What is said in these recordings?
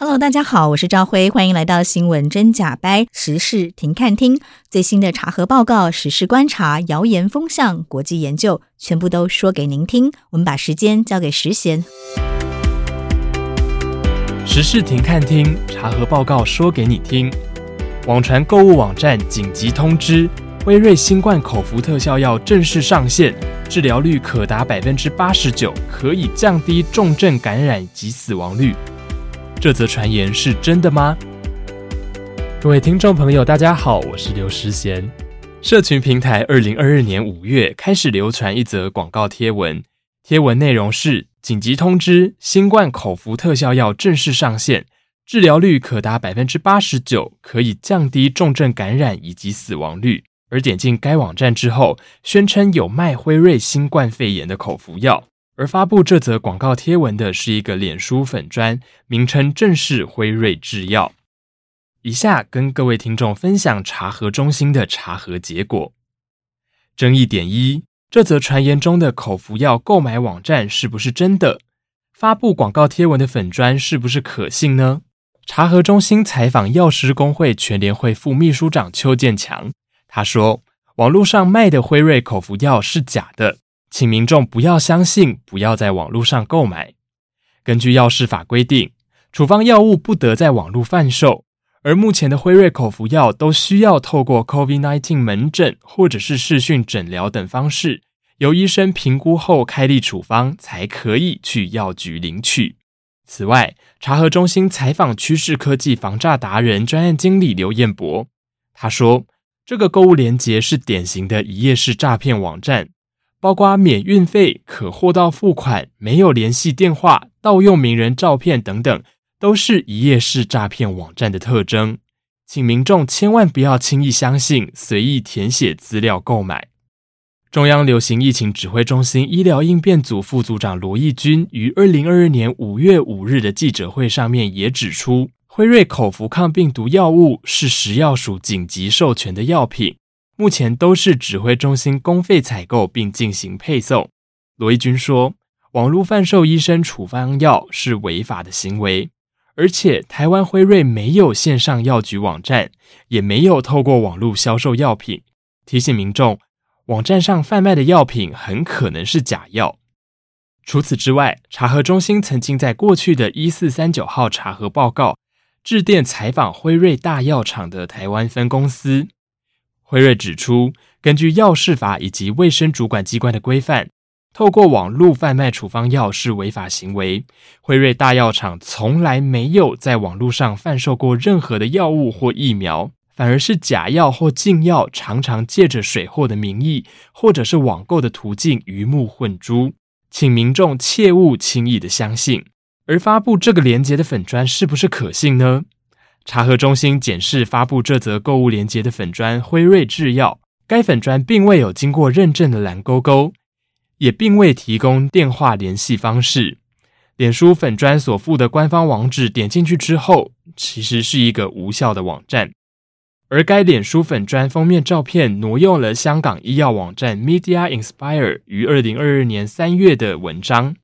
Hello，大家好，我是赵辉，欢迎来到新闻真假掰时事停看听，最新的查核报告、时事观察、谣言风向、国际研究，全部都说给您听。我们把时间交给时贤。时事停看听，查核报告说给你听。网传购物网站紧急通知：辉瑞新冠口服特效药正式上线，治疗率可达百分之八十九，可以降低重症感染及死亡率。这则传言是真的吗？各位听众朋友，大家好，我是刘时贤。社群平台二零二二年五月开始流传一则广告贴文，贴文内容是紧急通知：新冠口服特效药正式上线，治疗率可达百分之八十九，可以降低重症感染以及死亡率。而点进该网站之后，宣称有卖辉瑞新冠肺炎的口服药。而发布这则广告贴文的是一个脸书粉砖，名称正是辉瑞制药。以下跟各位听众分享查核中心的查核结果。争议点一：这则传言中的口服药购买网站是不是真的？发布广告贴文的粉砖是不是可信呢？查核中心采访药师公会全联会副秘书长邱建强，他说：“网络上卖的辉瑞口服药是假的。”请民众不要相信，不要在网络上购买。根据药事法规定，处方药物不得在网络贩售，而目前的辉瑞口服药都需要透过 COVID-19 门诊或者是视讯诊疗等方式，由医生评估后开立处方，才可以去药局领取。此外，查核中心采访趋势科技防诈达人专案经理刘彦博，他说：“这个购物链接是典型的一页式诈骗网站。”包括免运费、可货到付款、没有联系电话、盗用名人照片等等，都是一页式诈骗网站的特征。请民众千万不要轻易相信、随意填写资料购买。中央流行疫情指挥中心医疗应变组副组长罗毅军于二零二二年五月五日的记者会上面也指出，辉瑞口服抗病毒药物是食药署紧急授权的药品。目前都是指挥中心公费采购并进行配送。罗毅军说，网络贩售医生处方药是违法的行为，而且台湾辉瑞没有线上药局网站，也没有透过网络销售药品。提醒民众，网站上贩卖的药品很可能是假药。除此之外，查核中心曾经在过去的一四三九号查核报告，致电采访辉瑞大药厂的台湾分公司。辉瑞指出，根据药事法以及卫生主管机关的规范，透过网络贩卖处方药是违法行为。辉瑞大药厂从来没有在网络上贩售过任何的药物或疫苗，反而是假药或禁药常常借着水货的名义，或者是网购的途径鱼目混珠，请民众切勿轻易的相信。而发布这个链接的粉砖是不是可信呢？查核中心检视发布这则购物链接的粉砖辉瑞制药，该粉砖并未有经过认证的蓝勾勾，也并未提供电话联系方式。脸书粉砖所附的官方网址点进去之后，其实是一个无效的网站。而该脸书粉砖封面照片挪用了香港医药网站 Media Inspire 于二零二二年三月的文章。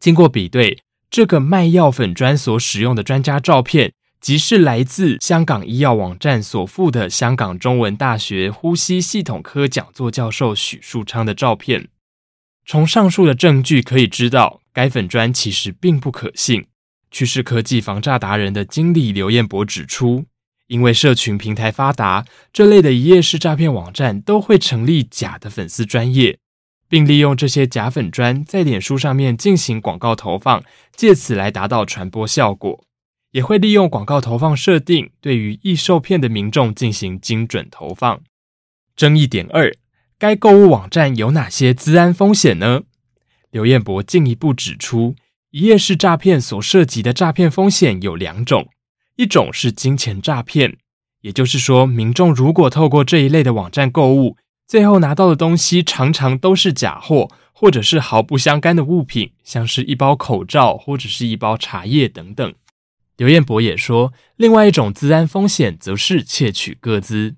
经过比对，这个卖药粉砖所使用的专家照片，即是来自香港医药网站所附的香港中文大学呼吸系统科讲座教授许树昌的照片。从上述的证据可以知道，该粉砖其实并不可信。趋势科技防诈达人的经理刘彦博指出，因为社群平台发达，这类的一页式诈骗网站都会成立假的粉丝专业，并利用这些假粉砖在脸书上面进行广告投放，借此来达到传播效果。也会利用广告投放设定，对于易受骗的民众进行精准投放。争议点二：该购物网站有哪些资安风险呢？刘彦博进一步指出，一夜式诈骗所涉及的诈骗风险有两种，一种是金钱诈骗，也就是说，民众如果透过这一类的网站购物，最后拿到的东西常常都是假货，或者是毫不相干的物品，像是一包口罩或者是一包茶叶等等。刘彦博也说，另外一种资安风险则是窃取个资。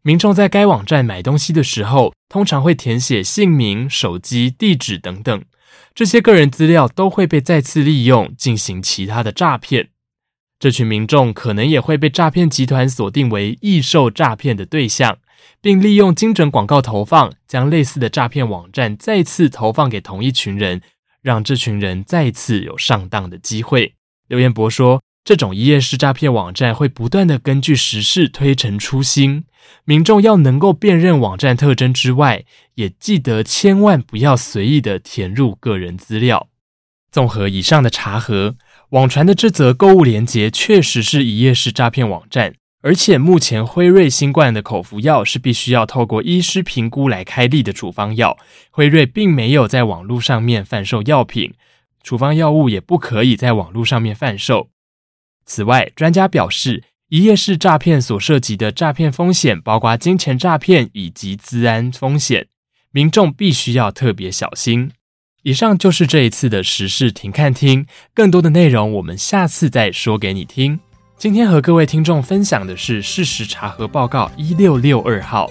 民众在该网站买东西的时候，通常会填写姓名、手机、地址等等，这些个人资料都会被再次利用进行其他的诈骗。这群民众可能也会被诈骗集团锁定为易受诈骗的对象，并利用精准广告投放，将类似的诈骗网站再次投放给同一群人，让这群人再次有上当的机会。刘彦博说。这种一页式诈骗网站会不断地根据时事推陈出新，民众要能够辨认网站特征之外，也记得千万不要随意地填入个人资料。综合以上的查核，网传的这则购物链接确实是一页式诈骗网站，而且目前辉瑞新冠的口服药是必须要透过医师评估来开立的处方药，辉瑞并没有在网络上面贩售药品，处方药物也不可以在网络上面贩售。此外，专家表示，一夜式诈骗所涉及的诈骗风险包括金钱诈骗以及治安风险，民众必须要特别小心。以上就是这一次的时事停看听，更多的内容我们下次再说给你听。今天和各位听众分享的是事实查核报告一六六二号。